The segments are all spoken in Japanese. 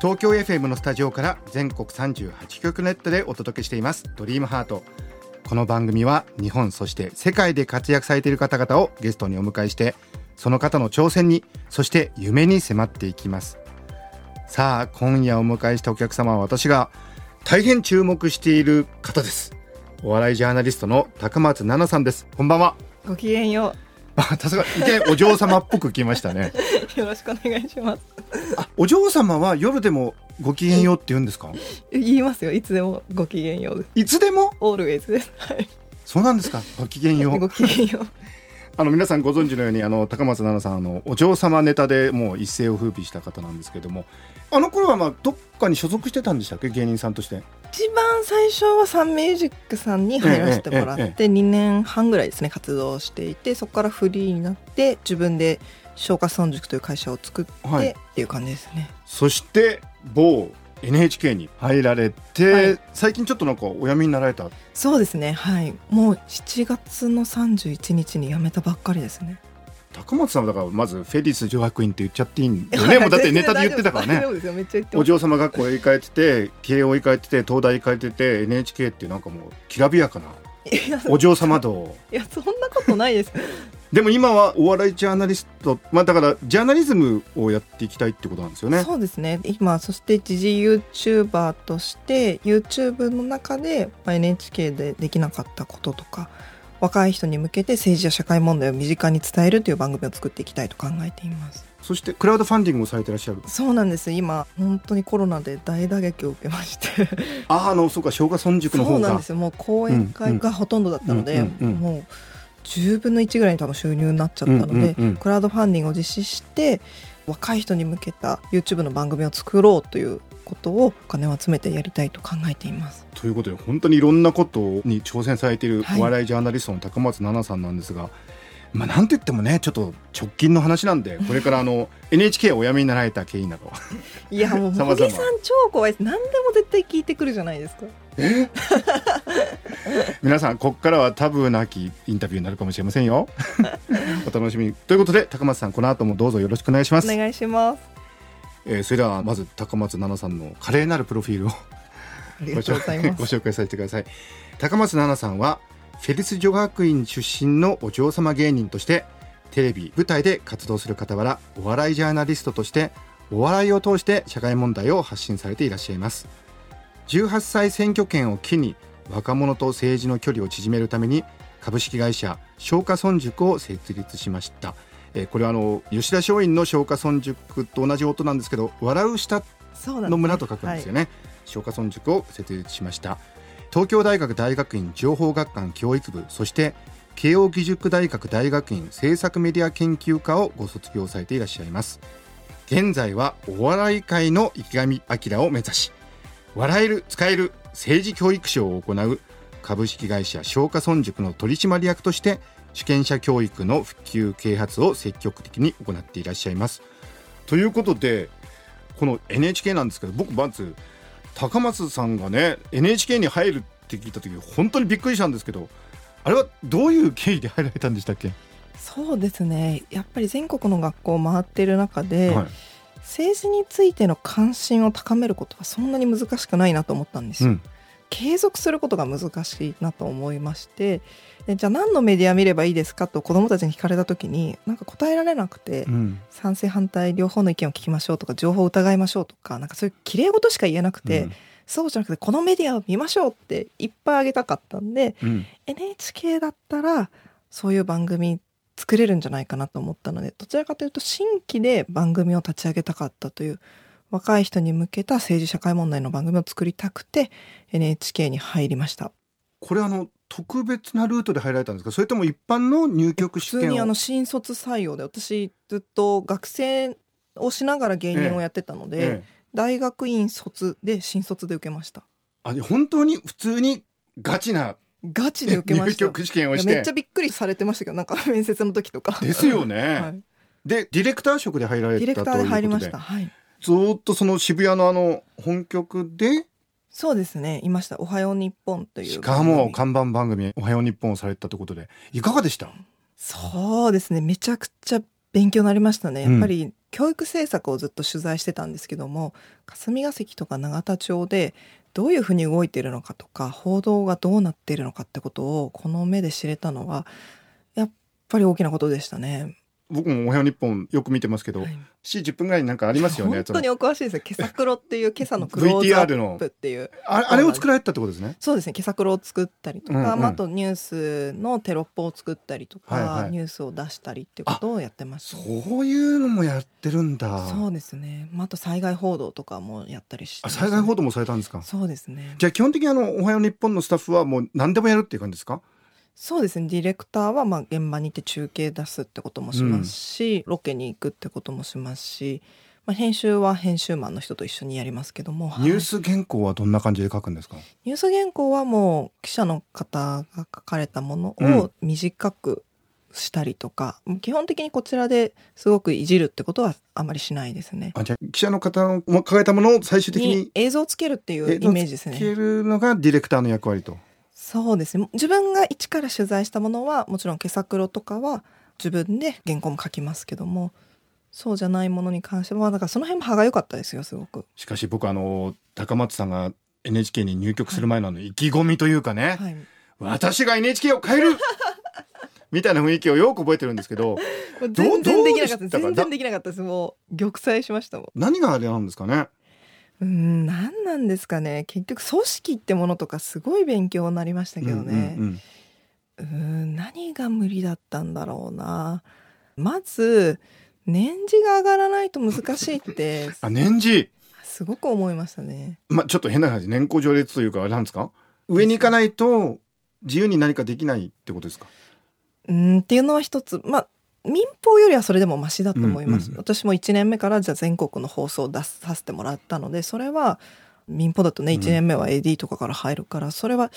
東京 FM のスタジオから全国38局ネットでお届けしています。ドリームハート。この番組は日本そして世界で活躍されている方々をゲストにお迎えしてその方の挑戦にそして夢に迫っていきます。さあ今夜お迎えしたお客様は私が大変注目している方です。お笑いジャーナリストの高松奈々さんです。こんばんは。ごきげんよあさすがいきなりお嬢様っぽく来ましたねう。よろしくお願いします。あお嬢様は夜でもご機嫌ようって言うんですか？言いますよ。いつでもごきげんよう。いつでも？オールウェイズです。はい。そうなんですか？ご機嫌ようごきげんよう。あの皆さんご存知のようにあの高松菜奈さんあのお嬢様ネタでもう一世を風靡した方なんですけどもあの頃はまあどっかに所属してたんでしたっけ？芸人さんとして一番最初はサンミュージックさんに入らせてもらって2年半ぐらいですね活動していてそこからフリーになって自分で松下村塾という会社を作ってはいっていう感じですね。そして某 NHK に入られて、はい最近ちょっとなんかお辞めになられた？そうですね。はい。もう7月の31日に辞めたばっかりですね。高松さんはだからまずフェリス女学院って言っちゃっていいんだよね。もうだってネタで言ってたからね。お嬢様学校へ行かれてて慶応行かれてて東大行かれてて NHK ってなんかもうきらびやかなお嬢様道いやそんなことないです。でも今はお笑いジャーナリストまあだからジャーナリズムをやっていきたいってことなんですよね。そうですね。今そして時事 YouTuber として YouTube の中でまあ NHK でできなかったこととか若い人に向けて政治や社会問題を身近に伝えるという番組を作っていきたいと考えています。そしてクラウドファンディングをされてらっしゃるそうなんです。今本当にコロナで大打撃を受けまして。あああのそうか小学村塾のそうなんです。よもう講演会がほとんどだったので、もう10分の1ぐらいに多分収入になっちゃったので、クラウドファンディングを実施して若い人に向けた YouTube の番組を作ろうということをお金を集めてやりたいと考えています。ということで本当にいろんなことに挑戦されているはいお笑いジャーナリストの高松菜奈さんなんですが、まあなんと言ってもねちょっと直近の話なんで これからあの NHK をお辞めになられた経緯などいやもう 茂木さん超怖いです。何でも絶対聞いてくるじゃないですか。皆さんここからはタブーなきインタビューになるかもしれませんよお楽しみにということで高松さんこの後もどうぞよろしくお願いしますお願いします。えーそれではまず高松菜奈さんの華麗なるプロフィールをご。紹介させてください。高松菜奈さんはフェリス女学院出身のお嬢様芸人としてテレビ舞台で活動する傍らお笑いジャーナリストとしてお笑いを通して社会問題を発信されていらっしゃいます。18歳選挙権を機に若者と政治の距離を縮めるために株式会社松下村塾を設立しましたえーこれはあの吉田松陰の松下村塾と同じ音なんですけど笑う下の村と書くんですよね、松下村塾を設立しました。東京大学大学院情報学館教育部そして慶應義塾大学大学院政策メディア研究科をご卒業されていらっしゃいます。現在はお笑い界の池上彰を目指し笑える使える政治教育賞を行う株式会社松下村塾の取締役として主権者教育の普及啓発を積極的に行っていらっしゃいますということでこの NHK なんですけど僕まず高松さんがね NHK に入るって聞いた時本当にびっくりしたんですけどあれはどういう経緯で入られたんでしたっけ、そうですね。やっぱり全国の学校を回っている中で、はい政治についての関心を高めることはそんなに難しくないなと思ったんですよ。うん継続することが難しいなと思いましてでじゃあ何のメディア見ればいいですかと子どもたちに聞かれた時になんか答えられなくて、うん。賛成反対両方の意見を聞きましょうとか情報を疑いましょうとかなんかそういうきれい事しか言えなくて、うん。そうじゃなくてこのメディアを見ましょうっていっぱいあげたかったんでうん、NHK だったらそういう番組作れるんじゃないかなと思ったのでどちらかというと新規で番組を立ち上げたかったという若い人に向けた政治社会問題の番組を作りたくて NHK に入りました。これあの特別なルートで入られたんですか？それとも一般の入局試験を？普通にあの新卒採用で私ずっと学生をしながら芸人をやってたので、え大学院卒で新卒で受けました。あ本当に普通にガチなガチで受けま入した。局試験をしいやめってちゃびっくりされてましたけどなんか面接の時とか。ですよね、はい、でディレクター職で入られディレクたということで。ターで入りました。はいずーっとその渋谷のあの本局で？そうですね。いました「おはよう日本」というしかも看板番組「おはよう日本」をされたということで。いかがでした？そうですね。めちゃくちゃ勉強になりましたね。うん。やっぱり教育政策をずっと取材してたんですけども霞が関とか永田町でどういうふうに動いているのかとか報道がどうなっているのかってことをこの目で知れたのはやっぱり大きなことでしたね。僕も「おはよう日本」よく見てますけど、はい7、10分ぐらいになんかありますよね本当にお詳しいですよ。今朝黒っていう今朝のクローズアップっていう。ああれを作られたってことですね？そうですね。今朝黒を作ったりとか、うんうんまああとニュースのテロップを作ったりとか、はいはいニュースを出したりっていうことをやってました。そういうのもやってるんだそうですね。まあ、あと災害報道とかもやったりしてあました災害報道もされたんですか？そうですね。じゃあ基本的にあの「おはよう日本」のスタッフはもう何でもやるっていう感じですか？そうですね。ディレクターはまあ現場に行って中継出すってこともしますし、ロケに行くってこともしますし、まあ、編集は編集マンの人と一緒にやりますけども、はいニュース原稿はどんな感じで書くんですか？ニュース原稿はもう記者の方が書かれたものうんを短くしたりとか、基本的にこちらですごくいじるってことはあまりしないですね。あじゃあ記者の方の書いたものを最終的にに映像をつけるっていうイメージですね。つけるのがディレクターの役割と。そうですね。自分が一から取材したものはもちろん今朝黒とかは自分で原稿も書きますけども、そうじゃないものに関してはだからその辺も歯が良かったですよすごく。しかし僕あの高松さんが NHK に入局する前のあの意気込みというかね、はい。私が NHK を変える みたいな雰囲気をよく覚えてるんですけど全然できなかった全然できなかったです。もう玉砕しましたもん。何があれなんですかね？うーん何なんですかね結局組織ってものとかすごい勉強になりましたけどね。うんうんうーん何が無理だったんだろうな。まず年次が上がらないと難しいって あ年次？すごく思いましたね。まあちょっと変な話年功序列というかあれなんですか？上に行かないと自由に何かできないってことですか？うーんっていうのは一つまあ民放よりはそれでもマシだと思います、うんうん私も1年目からじゃあ全国の放送を出させてもらったのでそれは民放だとねうん。1年目は AD とかから入るからそれは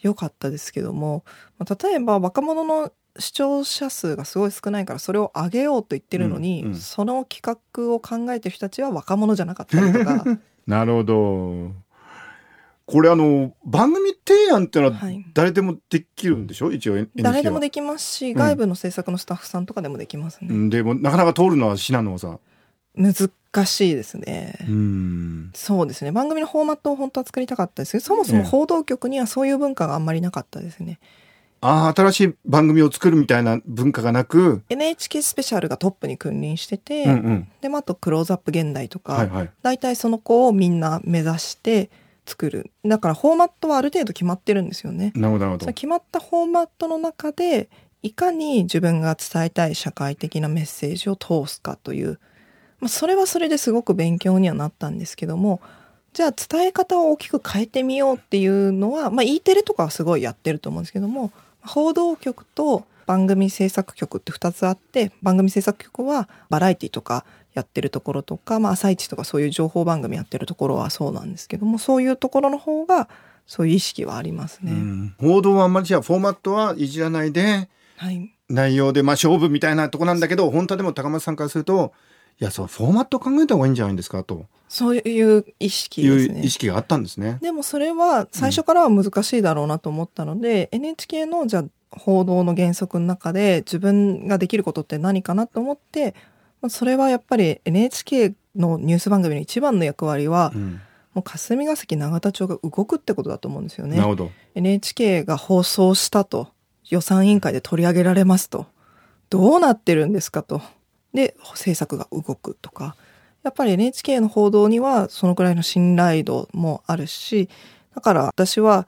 良かったですけども、まあ例えば若者の視聴者数がすごい少ないからそれを上げようと言ってるのに、うんうん。その企画を考えてる人たちは若者じゃなかったりとか。なるほどこれあの番組提案っていうのははい。誰でもできるんでしょ？一応 NHK は。誰でもできますし外部の制作のスタッフさんとかでもできますね、うん。でもなかなか通るのは至難の技難しいですね、うん。そうですね。番組のフォーマットを本当は作りたかったですけどそもそも報道局にはそういう文化があんまりなかったですね、ああ新しい番組を作るみたいな文化がなく。NHK スペシャルがトップに君臨してて、うんうん。でまああと「クローズアップ現代」とか、はいはい。大体その子をみんな目指して作る。だからフォーマットはある程度決まってるんですよね。なるほど決まったフォーマットの中でいかに自分が伝えたい社会的なメッセージを通すかという、まあ、それはそれですごく勉強にはなったんですけどもじゃあ伝え方を大きく変えてみようっていうのは、まあ、E テレとかはすごいやってると思うんですけども報道局と番組制作局って2つあって番組制作局はバラエティとかやってるところとか、まあ、朝一とかそういう情報番組やってるところはそうなんですけどもそういうところの方がそういう意識はありますね。うん報道はあんまりじゃあフォーマットはいじらないではい内容でまあ勝負みたいなとこなんだけど本当はでも高松さんからするといやそうフォーマット考えた方がいいんじゃないんですかとそういう意識いですねう意。識があったんですね。でもそれは最初からは難しいだろうなと思ったので、NHK のじゃあ報道の原則の中で自分ができることって何かなと思って、まあそれはやっぱり NHK のニュース番組の一番の役割は、うん。もう霞が関永田町が動くってことだと思うんですよね。NHK が放送したと予算委員会で取り上げられますとどうなってるんですかと。で制作が動くとか。やっぱり NHK の報道にはそのくらいの信頼度もあるしだから私は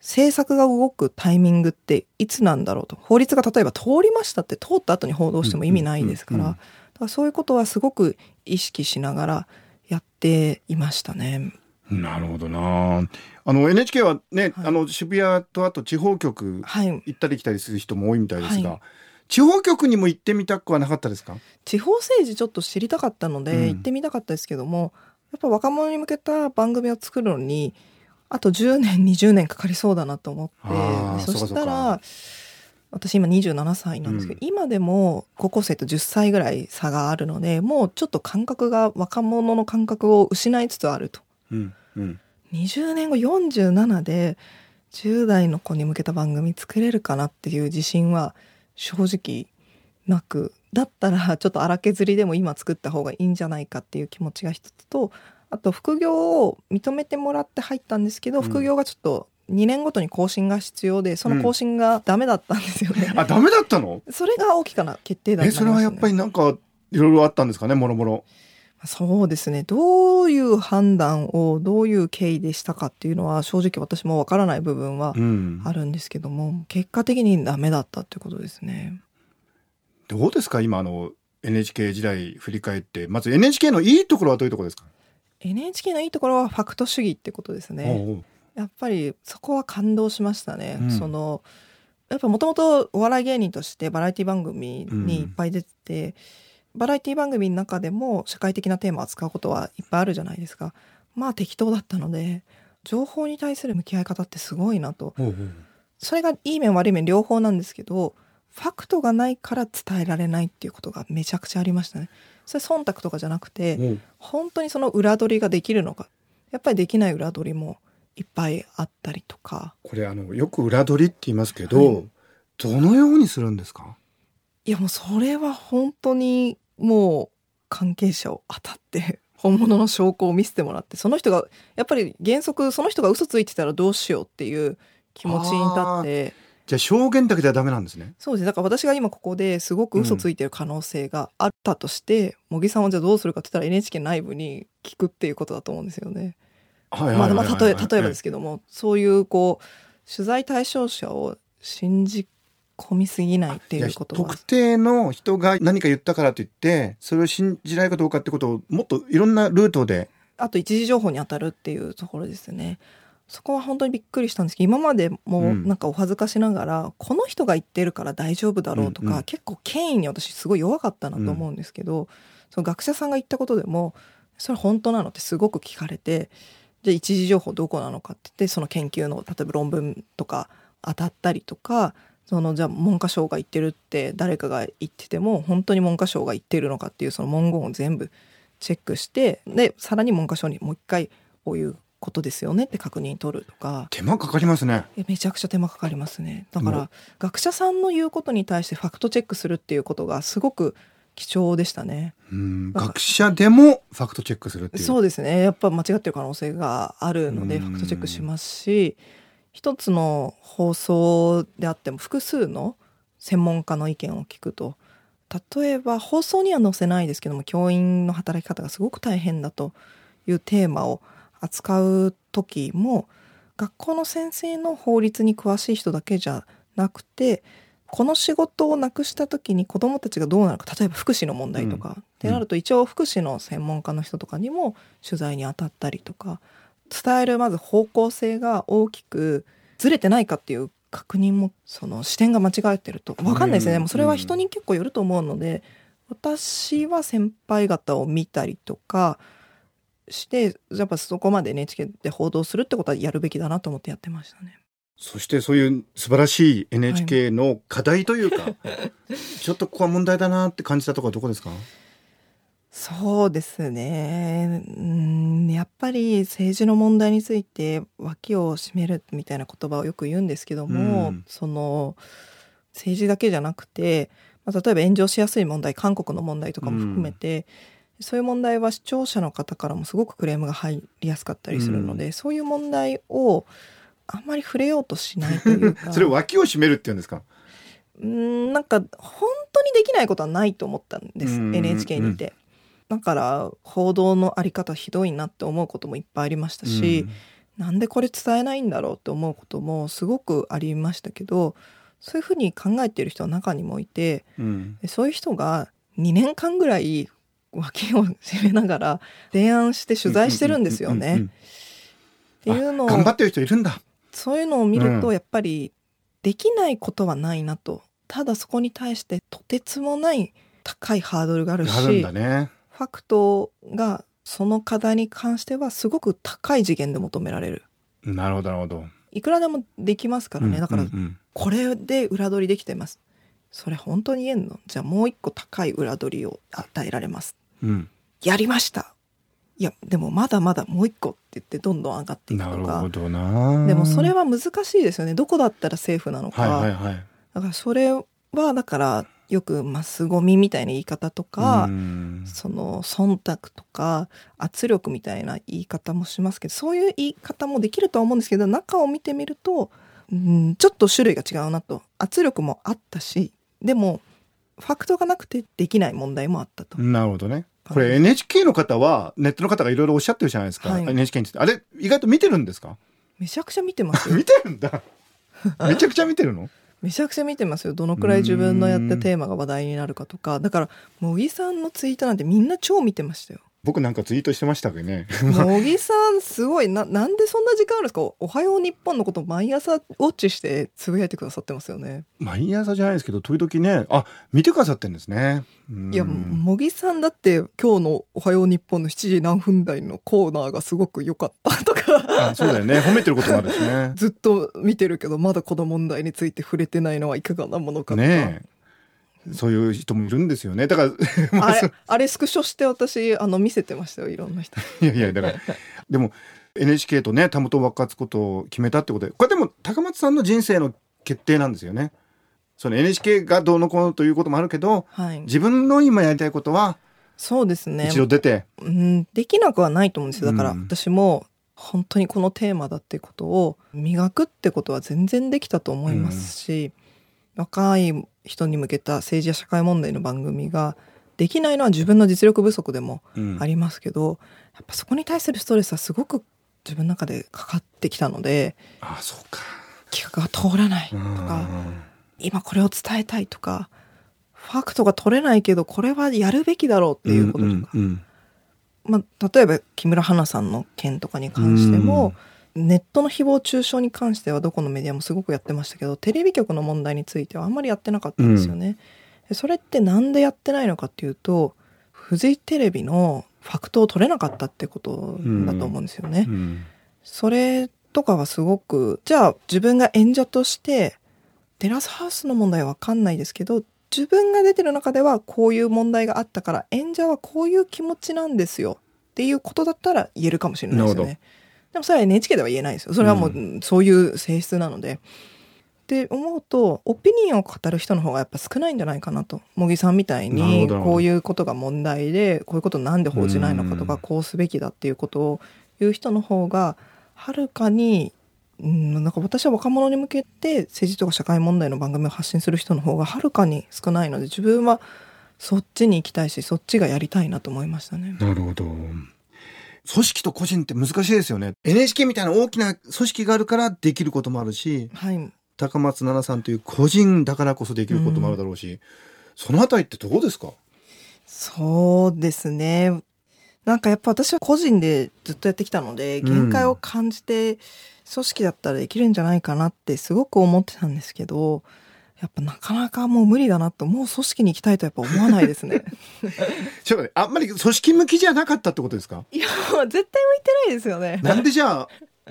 制作が動くタイミングっていつなんだろうと。法律が例えば通りましたって通った後に報道しても意味ないですから、うんうんうんだからそういうことはすごく意識しながらやっていましたね。なるほどな。あの NHK はね、はいあの渋谷とあと地方局はい行ったり来たりする人も多いみたいですが、はい地方局にも行ってみたくはなかったですか？地方政治ちょっと知りたかったので、うん行ってみたかったですけどもやっぱ若者に向けた番組を作るのにあと10年20年かかりそうだなと思あってそしたらか私今27歳なんですけど、うん。今でも高校生と10歳ぐらい差があるのでもうちょっと感覚が若者の感覚を失いつつあると。うんうん。20年後47で10代の子に向けた番組作れるかなっていう自信は正直なく。だったらちょっと荒削りでも今作った方がいいんじゃないかっていう気持ちが一つとあと副業を認めてもらって入ったんですけど、うん。副業がちょっと2年ごとに更新が必要でその更新がダメだったんですよね、あダメだったの？それが大きかな決定打になりまね。えそれはやっぱりなんかいろいろあったんですかねもろもろ。そうですね。どういう判断をどういう経緯でしたかっていうのは正直私もわからない部分はうん。あるんですけども結果的にダメだったってことですね。どうですか今あの NHK 時代振り返って。まず NHK のいいところはどういうところですか？NHK のいいところはファクト主義ってことですね。おうおうやっぱりそこは感動しましたね。うんそのやっぱもともとお笑い芸人としてバラエティ番組にいっぱい出てて、バラエティ番組の中でも社会的なテーマを扱うことはいっぱいあるじゃないですか。まあ適当だったので情報に対する向き合い方ってすごいなとおうおうそれがいい面悪い面両方なんですけどファクトがないから伝えられないっていうことがめちゃくちゃありましたね。それ忖度とかじゃなくて本当にその裏取りができるのかやっぱりできない裏取りもいっぱいあったりとか。これあのよく裏取りって言いますけど、はい。どのようにするんですか？いやもうそれは本当にもう関係者を当たって 本物の証拠を見せてもらってその人がやっぱり原則その人が嘘ついてたらどうしようっていう気持ちに立って。じゃあ証言だけではダメなんですね。そうです。だから私が今ここですごく嘘ついてる可能性があったとして、茂木さんはじゃあどうするかって言ったら NHK 内部に聞くっていうことだと思うんですよね。はいまあまあ例え例えばですけけどもそういうこう取材対象者を信じ込みすぎないっていうことは。特定の人が何か言ったからといってそれを信じられるかどうかってことをもっといろんなルートで。あと一時情報に当たるっていうところですね。そこは本当にびっくりしたんですけど今までもうん。なんかお恥ずかしながら、この人が言ってるから大丈夫だろうとか、うんうん。結構権威に私すごい弱かったなと思うんですけど、その学者さんが言ったことでもそれ本当なのってすごく聞かれてじゃあ一時情報どこなのかって言ってその研究の例えば論文とか当たったりとかそのじゃあ文科省が言ってるって誰かが言ってても本当に文科省が言ってるのかっていうその文言を全部チェックしてでさらに文科省にもう一回こういうことですよねって確認取るとか。手間かかりますね。えめちゃくちゃ手間かかりますね。だかもら学者さんの言うことに対してファクトチェックするっていうことがすごく貴重でしたね。学者でもファクトチェックするっていう。そうですね。やっぱ間違ってる可能性があるのでうん。ファクトチェックしますし一つの放送であっても複数の専門家の意見を聞くと例えば放送には載せないですけども教員の働き方がすごく大変だというテーマを扱う時も学校の先生の法律に詳しい人だけじゃなくてこの仕事をなくした時に子どもたちがどうなるか例えば福祉の問題とか、ってなると一応福祉の専門家の人とかにも取材に当たったりとか伝えるまず方向性が大きくずれてないかっていう確認もその視点が間違えてると分かんないですね、うんもうそれは人に結構よると思うので私は先輩方を見たりとかしてやっぱそこまで NHK で報道するってことはやるべきだなと思ってやってましたね。そしてそういう素晴らしい NHK の課題というか、ちょっとここは問題だなって感じたところはどこですか？そうですね。うんやっぱり政治の問題について脇を締めるみたいな言葉をよく言うんですけども、うん。その政治だけじゃなくて、まあ、例えば炎上しやすい問題韓国の問題とかも含めて、そういう問題は視聴者の方からもすごくクレームが入りやすかったりするので、そういう問題をあんまり触れようとしないというか。それを脇を締めるっていうんですか？うんなんか本当にできないことはないと思ったんですうん NHK にいて。だから報道のあり方ひどいなって思うこともいっぱいありましたし、なんでこれ伝えないんだろうって思うこともすごくありましたけどそういうふうに考えている人は中にもいてうん。でそういう人が2年間ぐらい脇を締めながら提案して取材してるんですよね。っていうのを頑張ってる人いるんだそういうのを見るうんとやっぱりできないことはないなと。ただそこに対してとてつもない高いハードルがあるしあるんだね。ファクトがその課題に関してはすごく高い次元で求められる。なるほどなるほど。いくらでもできますからね、だからうんうん。これで裏取りできてます。それ本当に言えんの？じゃあもう一個高い裏取りを与えられます。うんうん。やりましたいやでもまだまだもう一個って言ってどんどん上がっていくなるとかほどな。でもそれは難しいですよね。どこだったらセーフなのか、はいはいはい。だからそれはだからよくマスゴミみたいな言い方とか、うん。その忖度とか圧力みたいな言い方もしますけどそういう言い方もできるとは思うんですけど中を見てみると、うん、ちょっと種類が違うなと。圧力もあったしでもファクトがなくてできない問題もあったと。なるほどねこれ NHK の方はネットの方がいろいろおっしゃってるじゃないですか、はい。NHK について。あれ意外と見てるんですか？めちゃくちゃ見てますよ。見てるんだ。めちゃくちゃ見てるの？めちゃくちゃ見てますよ。どのくらい自分のやったテーマが話題になるかとか。だから茂木さんのツイートなんてみんな超見てましたよ僕なんかツイートしてましたけどね。茂木さんすごい。ななんでそんな時間あるんですか「おはよう日本のこと毎朝ウォッチしてつぶやいてくださってますよね。毎朝じゃないですけど時々ね。あ見てくださってるんですね。うん。いや茂木さんだって今日の「おはよう日本の7時何分台のコーナーがすごく良かったとか。あそうだよね。褒めてることもあるしね。ずっと見てるけどまだこの問題について触れてないのはいかがなものかとか、ねえそういう人もいるんですよね。だから まあれあれスクショして私あの見せてましたよいろんな人。いやいやだからでも NHK とねたもと分かつことを決めたってことでこれでも高松さんの人生の決定なんですよね。その NHK がどうのこうのということもあるけどはい。自分の今やりたいことはそうですね。一度出て、うん、できなくはないと思うんですよ。だからうん。私も本当にこのテーマだってことを磨くってことは全然できたと思いますし、若い人に向けた政治や社会問題の番組ができないのは自分の実力不足でもうん。ありますけど、やっぱそこに対するストレスはすごく自分の中でかかってきたのであそうか。企画が通らないとか今これを伝えたいとかファクトが取れないけどこれはやるべきだろうっていうこととか、うんうんまあ、例えば木村花さんの件とかに関しても、ネットの誹謗中傷に関してはどこのメディアもすごくやってましたけどテレビ局の問題についてはあんまりやってなかったんですよね。でそれってなんでやってないのかっていうとフジテレビのファクトを取れなかったってことだと思うんですよね。うんそれとかはすごくじゃあ自分が演者としてテラスハウスの問題は分かんないですけど自分が出てる中ではこういう問題があったから演者はこういう気持ちなんですよっていうことだったら言えるかもしれないですよね。でもそれは NHK では言えないですよ。それはもう、うそういう性質なので。って思うとオピニオンを語る人の方がやっぱ少ないんじゃないかなと茂木さんみたいにこういうことが問題でこういうことなんで報じないのかとうんかこうすべきだっていうことを言う人の方がはるかに、うん、なんか私は若者に向けて政治とか社会問題の番組を発信する人の方がはるかに少ないので自分はそっちに行きたいしそっちがやりたいなと思いましたね。なるほど組織と個人って難しいですよね。NHK みたいな大きな組織があるからできることもあるしはい、高松奈々さんという個人だからこそできることもあるだろうし、そのあたりってどうですか？そうですね。なんかやっぱ私は個人でずっとやってきたので、限界を感じて、組織だったらできるんじゃないかなってすごく思ってたんですけど、やっぱなかなかもう無理だなと、もう組織に行きたいとやっぱ思わないですね。ちょっとねあんまり組織向きじゃなかったってことですか？いや、もう絶対向いてないですよね。なんでじゃあ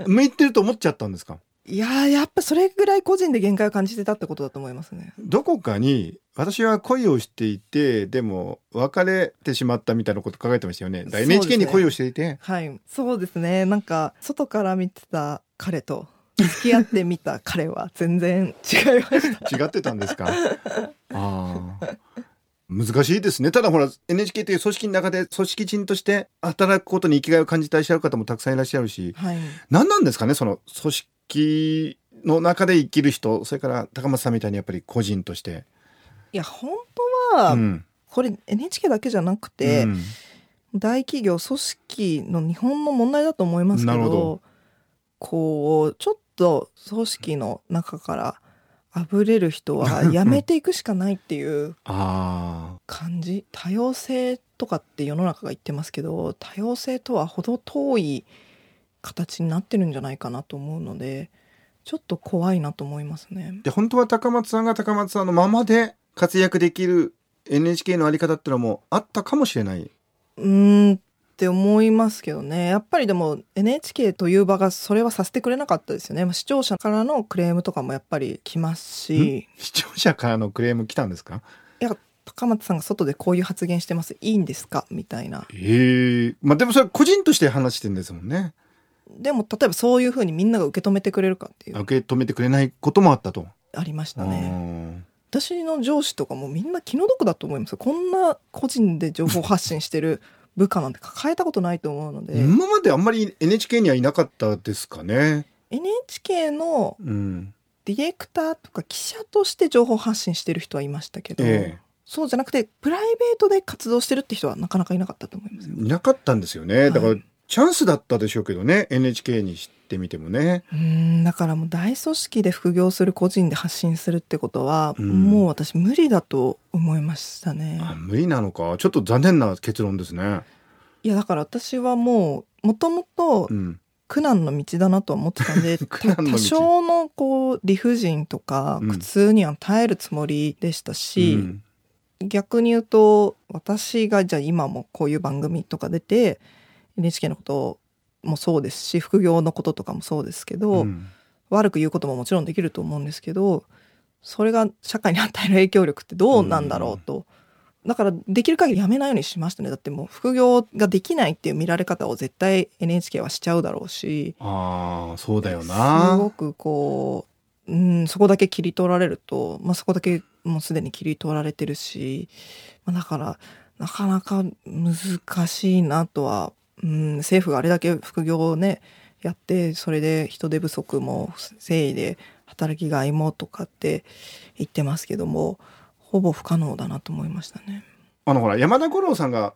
向いてると思っちゃったんですか？いやー、やっぱそれぐらい個人で限界を感じてたってことだと思いますね。どこかに私は恋をしていてでも別れてしまったみたいなこと考えてましたよねね NHK に恋をしていてはい。そうですね。なんか、外から見てた彼と、付き合ってみた彼は全然違いました。違ってたんですか？ああ難しいですね。ただほら NHK という組織の中で組織人として働くことに生きがいを感じていらっしゃる方もたくさんいらっしゃるしはい。何なんですかね？その組織の中で生きる人それから高松さんみたいにやっぱり個人として。いや、本当は、うん。これ NHK だけじゃなくて、うん。大企業組織の日本の問題だと思いますけどなるほど。こうちょっと組織の中からあぶれる人はやめていくしかないっていう あ感じ多様性とかって世の中が言ってますけど多様性とは程遠い形になってるんじゃないかなと思うのでちょっと怖いなと思いますねー。で本当は高松さんが高松さんのままで活躍できる NHK のあり方っていうのもあったかもしれない。うーんって思いますけどね。やっぱりでも NHK という場がそれはさせてくれなかったですよね。まあ視聴者からのクレームとかもやっぱり来ますし。視聴者からのクレーム来たんですか？いや高松さんが外でこういう発言してます。いいんですか？みたいな。ええまあでもそれ個人として話してんですもんね。でも例えばそういうふうにみんなが受け止めてくれるかっていう。受け止めてくれないこともあったと。ありましたうねん私の上司とかもみんな気の毒だと思います。よこんな個人で情報発信してる部下なんて抱えたことないと思うので、今まであんまり NHK にはいなかったですかね。NHK のうん。ディレクターとか記者として情報発信してる人はいましたけど、え。そうじゃなくてプライベートで活動してるって人はなかなかいなかったと思いますよ。いなかったんですよね。だから、はいチャンスだったでしょうけどね NHK にしてみてもね。うーんだからもう大組織で副業する個人で発信するってことは、うん。もう私無理だと思いましたね。あ無理なのか。ちょっと残念な結論ですね。いやだから私はもうもともとうん。苦難の道だなとは思ってたんで 多少のこう理不尽とかうん。苦痛には耐えるつもりでしたし、うん。逆に言うと私がじゃあ今もこういう番組とか出て NHK のこともそうですし副業のこととかもそうですけど、うん。悪く言うことももちろんできると思うんですけどそれが社会に与える影響力ってどうなんだろうと、だからできる限りやめないようにしましたね。だってもう副業ができないっていう見られ方を絶対 NHK はしちゃうだろうしああそうだよすなごくこう、うん、そこだけ切り取られると、まあ、そこだけもうすでに切り取られてるし、まあ、だからなかなか難しいなとは、うん、政府があれだけ副業をねやってそれで人手不足も誠意で働きがいもとかって言ってますけどもほぼ不可能だなと思いましたね。あのほら山田五郎さんが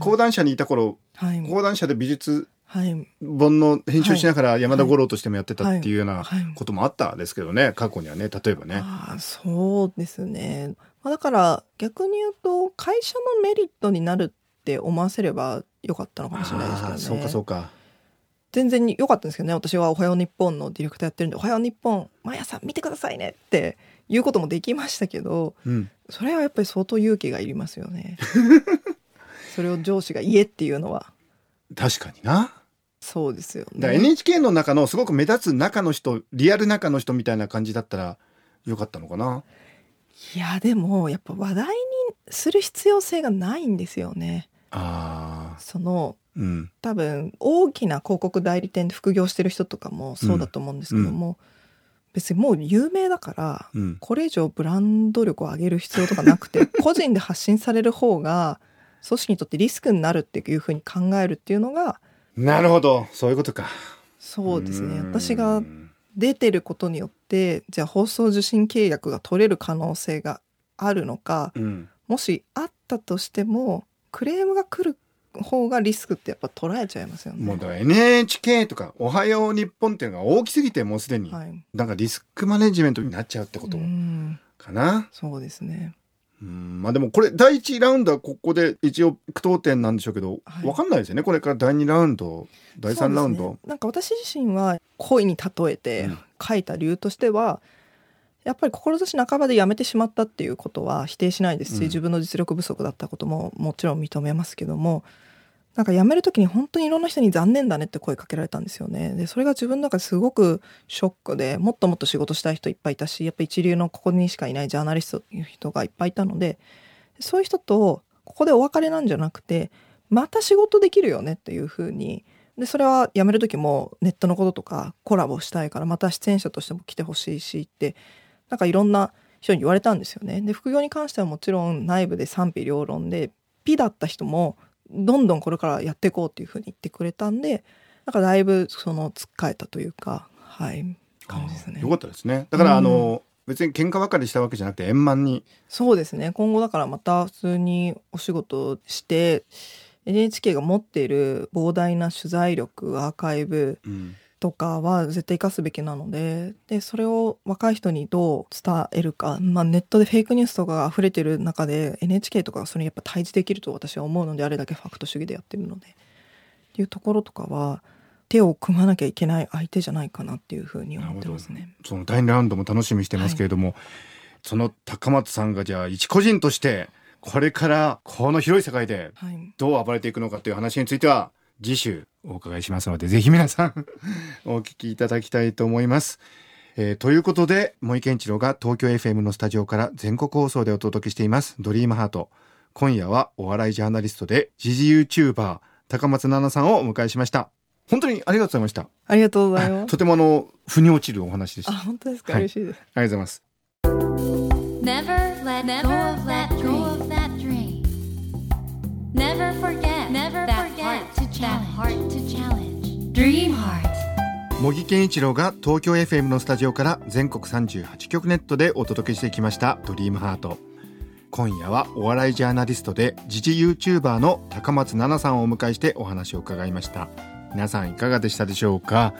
講談社にいた頃、はい、講談社で美術はい。本の編集しながら山田五郎としてもやってたっていうようなはい。こともあったですけどね過去にはね例えばね。ああそうですね。まあ、だから逆に言うと会社のメリットになるって思わせればよかったのかもしれないですけどね。そうかそうか。全然に良かったんですけどね私は「おはよう日本」のディレクターやってるんで「おはよう日本毎朝見てくださいね」っていうこともできましたけどうん。それはやっぱり相当勇気がいりますよね。それを上司が言えっていうのは確かにな。そうですよね。NHK の中のすごく目立つ中の人リアル中の人みたいな感じだったらよかったのかな。いやでもやっぱ話題にする必要性がないんですよね。ああ。そのうん。多分大きな広告代理店で副業してる人とかもそうだと思うんですけども、別にもう有名だからうん。これ以上ブランド力を上げる必要とかなくて 個人で発信される方が組織にとってリスクになるっていうふうに考えるっていうのがなるほどそういうことか。そうですね私が出てることによってじゃあ放送受信契約が取れる可能性があるのかうん。もしあったとしてもクレームが来る方がリスクってやっぱ捉えちゃいますよね。もうだから NHK とか「おはよう日本」っていうのが大きすぎてもうすでに、はい、なんかリスクマネジメントになっちゃうってことうん。かな。そうですね。うん。まあでもこれ第1ラウンドはここで一応句読点なんでしょうけど、はい。わかんないですよね。これから第2ラウンド第3ラウンド。ね、なんか私自身は恋に例えてうん。書いた理由としては、やっぱり志半ばでやめてしまったっていうことは否定しないですし、うん自分の実力不足だったことももちろん認めますけどもなんか辞める時に本当にいろんな人に残念だねって声かけられたんですよね。でそれが自分の中ですごくショックでもっともっと仕事したい人いっぱいいたしやっぱ一流のここにしかいないジャーナリストっていう人がいっぱいいたのでそういう人とここでお別れなんじゃなくてまた仕事できるよねっていうふうにでそれは辞める時もネットのこととかコラボしたいからまた出演者としても来てほしいしってなんかいろんな人に言われたんですよね。で副業に関してはもちろん内部で賛否両論でピだった人もどんどんこれからやっていこうっていうふうに言ってくれたんでなんかだいぶそのつっかえたというかはい感じですね。よ。かったですね。だからうん。あの、別に喧嘩ばかりしたわけじゃなくて円満に。そうですね。今後だからまた普通にお仕事して NHK が持っている膨大な取材力アーカイブうんとかは絶対生かすべきなのででそれを若い人にどう伝えるか、まあ、ネットでフェイクニュースとかが溢れてる中で NHK とかがそれにやっぱ対峙できると私は思うのであれだけファクト主義でやってるのでっていうところとかは手を組まなきゃいけない相手じゃないかなっていうふうに思ってますね。その第2ラウンドも楽しみにしてますけれども、その高松さんがじゃあ一個人としてこれからこの広い世界ではい。どう暴れていくのかという話については次週お伺いしますのでぜひ皆さん お聞きいただきたいと思います。えーということで森健一郎が東京 FM のスタジオから全国放送でお届けしています「ドリームハート今夜はお笑いジャーナリストで時事 YouTuber 高松菜奈さんをお迎えしました本当にありがとうございましたありがとうございます。とてもあの腑に落ちるお話でしたあ、あり本当ですか、はい嬉しいです。がとうございます Never let go of that dream. Never forget Never that heart 茂木健一郎が東京 FM のスタジオから全国38局ネットでお届けしてきました「ドリームハート今夜はお笑いジャーナリストで時事 YouTuber の高松菜奈さんをお迎えしてお話を伺いました。皆さんいかがでしたでしょうか？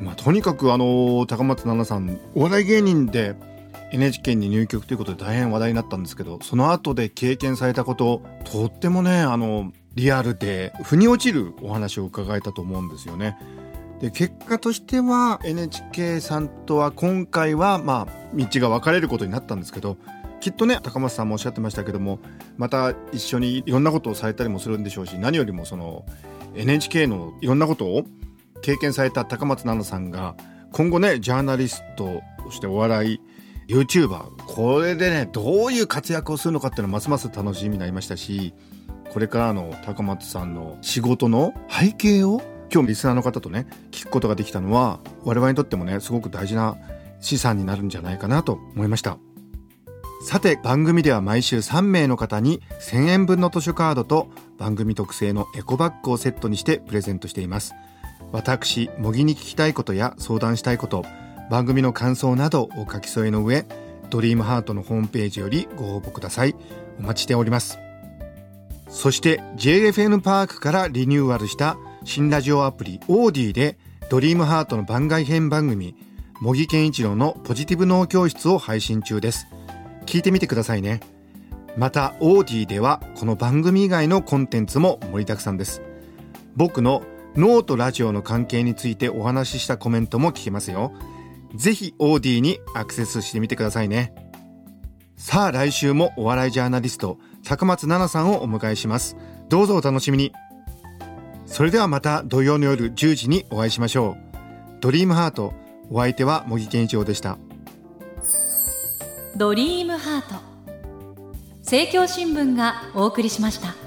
まあ、とにかくあの高松菜奈さんお笑い芸人で NHK に入局ということで大変話題になったんですけどその後で経験されたこととってもねあのリアルで腑に落ちるお話を伺えたと思うんですよね。で結果としては NHK さんとは今回はまあ道が分かれることになったんですけどきっとね高松さんもおっしゃってましたけどもまた一緒にいろんなことをされたりもするんでしょうし何よりもその NHK のいろんなことを経験された高松菜奈さんが今後ねジャーナリストそしてお笑い YouTuber これでねどういう活躍をするのかっていうのはますます楽しみになりましたしこれからの高松さんの仕事の背景を今日リスナーの方とね聞くことができたのは我々にとってもねすごく大事な資産になるんじゃないかなと思いました。さて番組では毎週3名の方に1000円分の図書カードと番組特製のエコバッグをセットにしてプレゼントしています。私模擬に聞きたいことや相談したいこと番組の感想などお書き添えの上ドリームハートのホームページよりご応募ください。お待ちしております。そして JFN パークからリニューアルした新ラジオアプリオーディでドリームハートの番外編番組模擬健一郎のポジティブ脳教室を配信中です。聞いてみてくださいね。またオーディではこの番組以外のコンテンツも盛りだくさんです。僕の脳とラジオの関係についてお話ししたコメントも聞けますよ。ぜひオーディにアクセスしてみてくださいね。さあ来週もお笑いジャーナリスト高松奈々さんをお迎えします。どうぞお楽しみに。それではまた土曜の夜10時にお会いしましょう。ドリームハートお相手は茂木健一郎でした。ドリームハート。政教新聞がお送りしました。